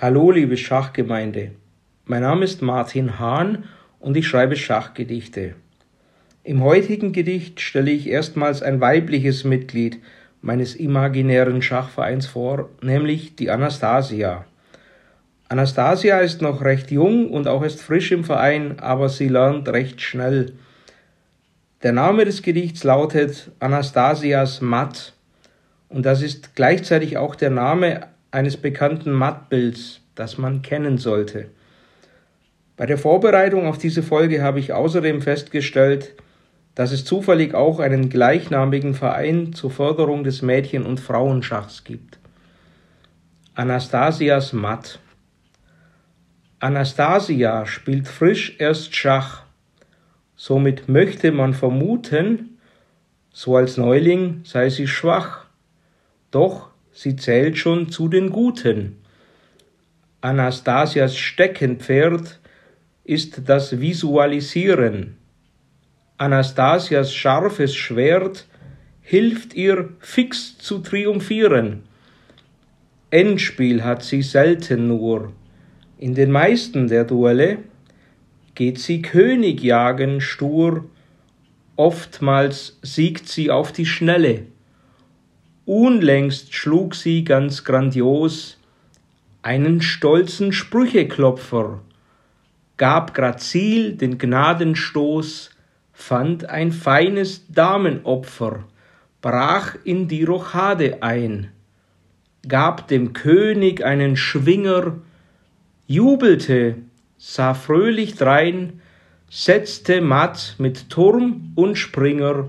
Hallo, liebe Schachgemeinde. Mein Name ist Martin Hahn und ich schreibe Schachgedichte. Im heutigen Gedicht stelle ich erstmals ein weibliches Mitglied meines imaginären Schachvereins vor, nämlich die Anastasia. Anastasia ist noch recht jung und auch erst frisch im Verein, aber sie lernt recht schnell. Der Name des Gedichts lautet Anastasias Matt und das ist gleichzeitig auch der Name eines bekannten Mattbilds, das man kennen sollte. Bei der Vorbereitung auf diese Folge habe ich außerdem festgestellt, dass es zufällig auch einen gleichnamigen Verein zur Förderung des Mädchen- und Frauenschachs gibt. Anastasias Matt. Anastasia spielt frisch erst Schach. Somit möchte man vermuten, so als Neuling sei sie schwach. Doch sie zählt schon zu den Guten. Anastasias Steckenpferd ist das Visualisieren. Anastasias scharfes Schwert hilft ihr fix zu triumphieren. Endspiel hat sie selten nur. In den meisten der Duelle geht sie König jagen stur, oftmals siegt sie auf die Schnelle. Unlängst schlug sie ganz grandios einen stolzen Sprücheklopfer, gab grazil den Gnadenstoß, fand ein feines Damenopfer, brach in die Rochade ein, gab dem König einen Schwinger, jubelte, sah fröhlich drein, setzte matt mit Turm und Springer.